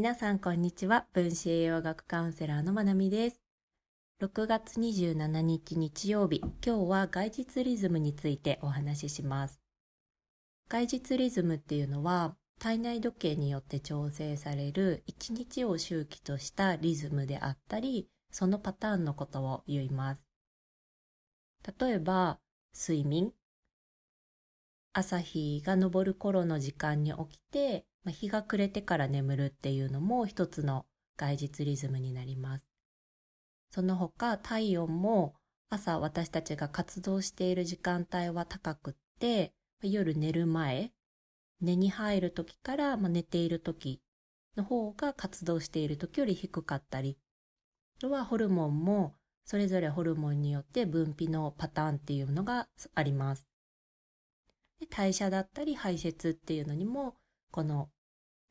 皆さんこんにちは。分子栄養学カウンセラーのまなみです。6月27日日曜日、今日は外日リズムについてお話しします。外日リズムっていうのは体内時計によって調整される一日を周期としたリズムであったり、そのパターンのことを言います。例えば、睡眠。朝日が昇る頃の時間に起きて、まあ、日が暮れてから眠るっていうのも一つの外日リズムになります。その他体温も朝私たちが活動している時間帯は高くって、夜寝る前、寝に入る時から寝ている時の方が活動している時より低かったり、あとはホルモンもそれぞれホルモンによって分泌のパターンっていうのがあります。で代謝だったり排泄っていうのにもこの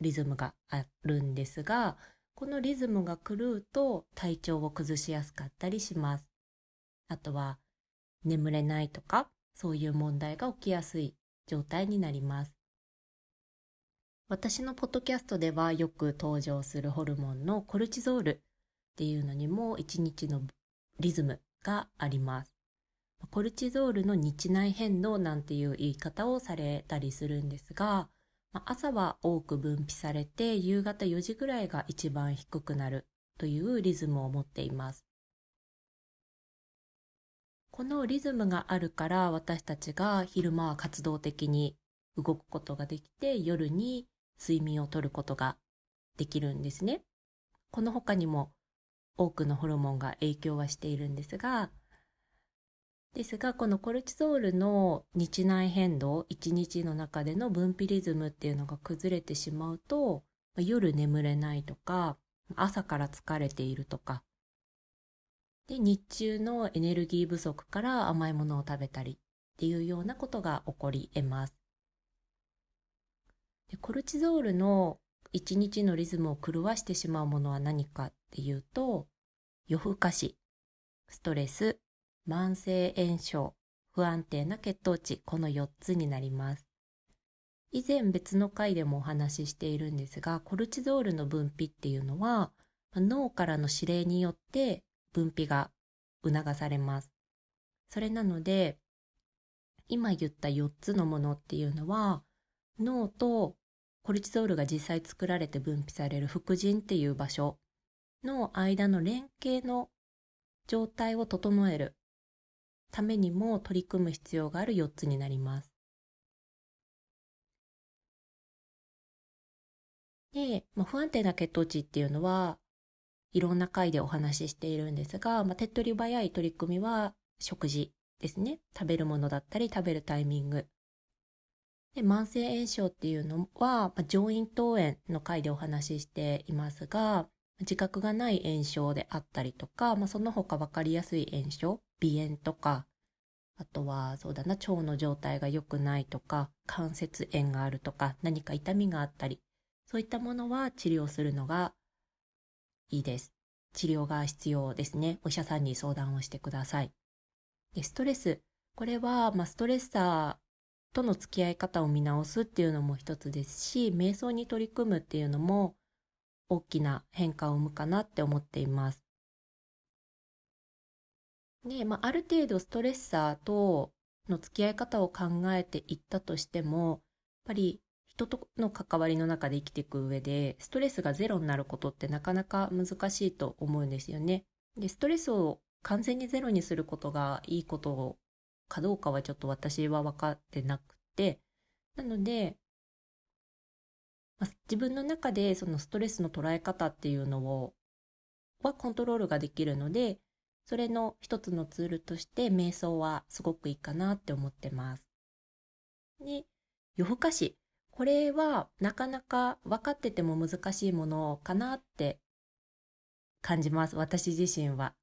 リズムがあるんですが、このリズムが狂うと体調を崩しやすかったりします。あとは眠れないとか、そういう問題が起きやすい状態になります。私のポッドキャストではよく登場するホルモンのコルチゾールっていうのにも一日のリズムがあります。コルチゾールの日内変動なんていう言い方をされたりするんですが、朝は多く分泌されて夕方4時ぐらいが一番低くなるというリズムを持っています。このリズムがあるから私たちが昼間は活動的に動くことができて夜に睡眠をとることができるんですね。この他にも多くのホルモンが影響はしているんですが、ですが、このコルチゾールの日内変動、1日の中での分泌リズムっていうのが崩れてしまうと、夜眠れないとか、朝から疲れているとか、で、日中のエネルギー不足から甘いものを食べたりっていうようなことが起こり得ます。でコルチゾールの1日のリズムを狂わしてしまうものは何かっていうと、夜更かし、ストレス、慢性炎症、不安定な血糖値、この4つになります。以前別の回でもお話ししているんですが、コルチゾールの分泌っていうのは、脳からの指令によって分泌が促されます。それなので、今言った4つのものっていうのは、脳とコルチゾールが実際作られて分泌される副腎っていう場所の間の連携の状態を整えるためにも取り組む必要がある4つになります。で、まあ、不安定な血糖値っていうのは、いろんな回でお話ししているんですが、まあ、手っ取り早い取り組みは食事ですね。食べるものだったり食べるタイミング。で慢性炎症っていうのは、まあ、上咽頭炎の回でお話ししていますが、自覚がない炎症であったりとか、まあ、その他分かりやすい炎症、鼻炎とか、あとは、そうだな、腸の状態が良くないとか、関節炎があるとか、何か痛みがあったり、そういったものは治療するのがいいです。治療が必要ですね。お医者さんに相談をしてください。でストレス。これは、まあ、ストレッサーとの付き合い方を見直すっていうのも一つですし、瞑想に取り組むっていうのも大きな変化を生むかなって思っています。で、まあ、ある程度ストレッサーとの付き合い方を考えていったとしても、やっぱり人との関わりの中で生きていく上で、ストレスがゼロになることってなかなか難しいと思うんですよね。で、ストレスを完全にゼロにすることがいいことかどうかはちょっと私は分かってなくて、なので、まあ、自分の中でそのストレスの捉え方っていうのを、はコントロールができるので、それの一つのツールとして瞑想はすごくいいかなって思ってます。で、夜更かし。これはなかなか分かってても難しいものかなって感じます。私自身は。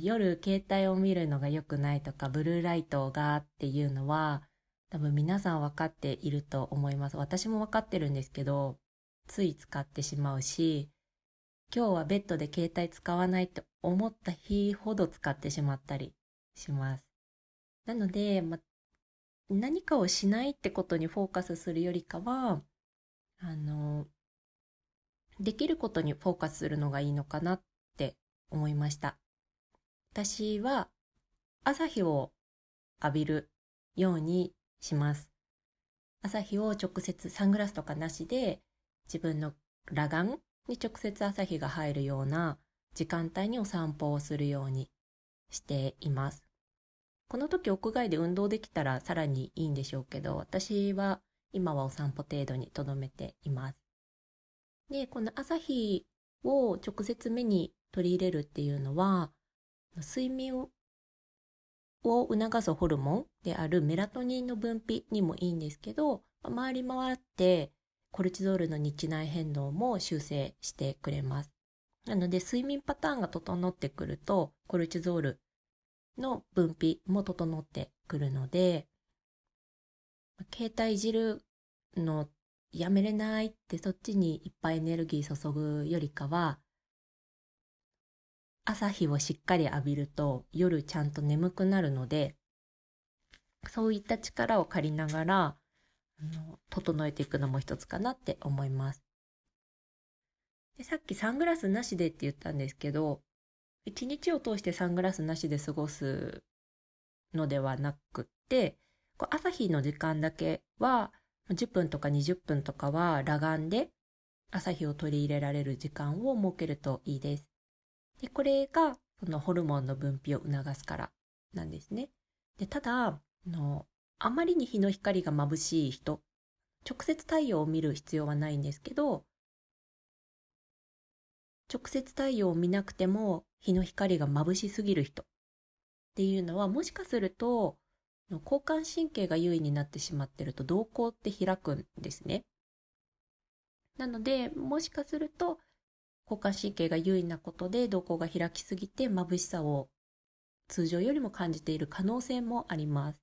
夜携帯を見るのが良くないとか、ブルーライトがっていうのは、多分皆さん分かっていると思います。私も分かってるんですけど、つい使ってしまうし、今日はベッドで携帯使わないって思った日ほど使ってしまったりします。なので、ま、何かをしないってことにフォーカスするよりかは、あの、できることにフォーカスするのがいいのかなって思いました。私は朝日を浴びるようにします。朝日を直接サングラスとかなしで自分の裸眼に直接朝日が入るような時間帯にお散歩をするようにしています。この時屋外で運動できたらさらにいいんでしょうけど、私は今はお散歩程度に留めています。で、この朝日を直接目に取り入れるっていうのは、睡眠を促すホルモンであるメラトニンの分泌にもいいんですけど、回り回ってコルチゾールの日内変動も修正してくれます。なので睡眠パターンが整ってくるとコルチゾールの分泌も整ってくるので、携帯いじるのやめれないってそっちにいっぱいエネルギー注ぐよりかは、朝日をしっかり浴びると夜ちゃんと眠くなるので、そういった力を借りながら、あの整えていくのも一つかなって思います。でさっきサングラスなしでって言ったんですけど、一日を通してサングラスなしで過ごすのではなくって、こう朝日の時間だけは10分とか20分とかは裸眼で朝日を取り入れられる時間を設けるといいです。で、これがそのホルモンの分泌を促すからなんですね。で、ただ、あの、あまりに日の光が眩しい人、直接太陽を見る必要はないんですけど、直接太陽を見なくても日の光が眩しすぎる人っていうのはもしかすると交感神経が優位になってしまってると瞳孔って開くんですね。なので、もしかすると交感神経が優位なことで瞳孔が開きすぎて眩しさを通常よりも感じている可能性もあります。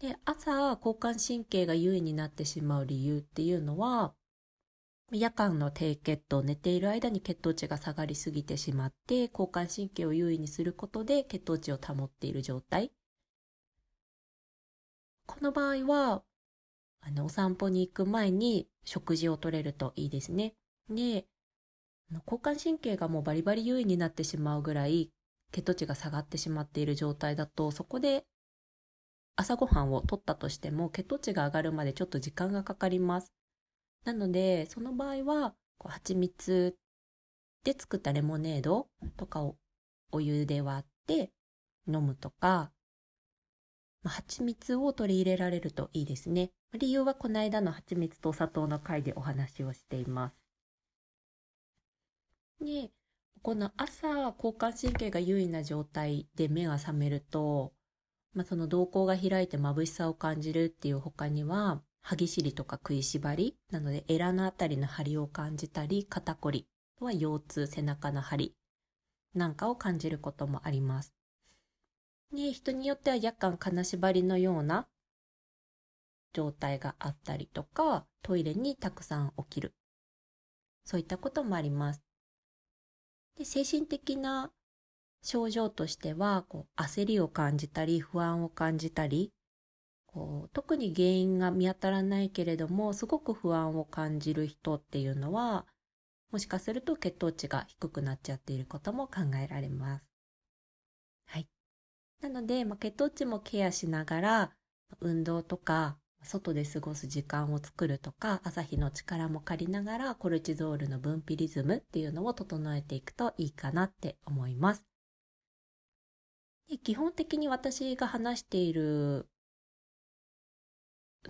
で、朝交感神経が優位になってしまう理由っていうのは、夜間の低血糖、寝ている間に血糖値が下がりすぎてしまって、交感神経を優位にすることで血糖値を保っている状態。この場合は、あの、お散歩に行く前に食事をとれるといいですね。で、交感神経がもうバリバリ優位になってしまうぐらい血糖値が下がってしまっている状態だと、そこで朝ごはんを取ったとしても血糖値が上がるまでちょっと時間がかかります。なので、その場合は、こう蜂蜜で作ったレモネードとかをお湯で割って飲むとか、まあ、蜂蜜を取り入れられるといいですね。理由はこの間の蜂蜜とお砂糖の回でお話をしています。で、この朝、交感神経が優位な状態で目が覚めると、まあ、その瞳孔が開いて眩しさを感じるっていう他には、歯ぎしりとか食いしばり、なのでエラのあたりの張りを感じたり、肩こりと、は腰痛、背中の張りなんかを感じることもあります。ね、人によっては夜間金縛りのような状態があったりとか、トイレにたくさん起きる。そういったこともあります。で精神的な症状としてはこう焦りを感じたり不安を感じたりこう特に原因が見当たらないけれどもすごく不安を感じる人っていうのはもしかすると血糖値が低くなっちゃっていることも考えられます。はい。なので、まあ、血糖値もケアしながら運動とか外で過ごす時間を作るとか、朝日の力も借りながらコルチゾールの分泌リズムっていうのを整えていくといいかなって思います。で基本的に私が話している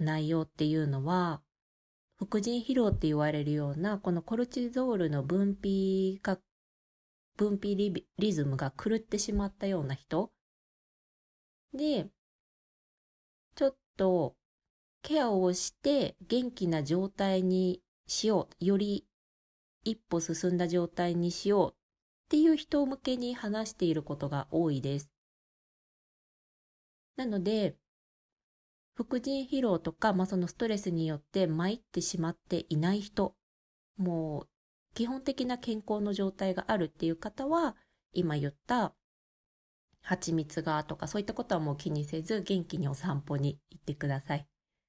内容っていうのは、副腎疲労って言われるような、このコルチゾールの分泌が、分泌リズムが狂ってしまったような人で、ちょっとケアをして元気な状態にしよう。より一歩進んだ状態にしようっていう人向けに話していることが多いです。なので、副腎疲労とか、まあ、そのストレスによって参ってしまっていない人、もう基本的な健康の状態があるっていう方は、今言った蜂蜜がとかそういったことはもう気にせず元気にお散歩に行ってください。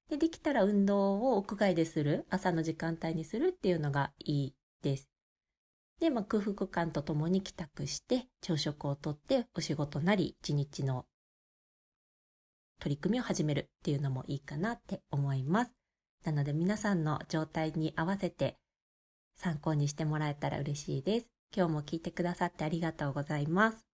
で、できたら運動を屋外でする、朝の時間帯にするっていうのがいいです。で、まあ、空腹感とともに帰宅して、朝食をとってお仕事なり一日の取り組みを始めるっていうのもいいかなって思います。なので皆さんの状態に合わせて参考にしてもらえたら嬉しいです。今日も聞いてくださってありがとうございます。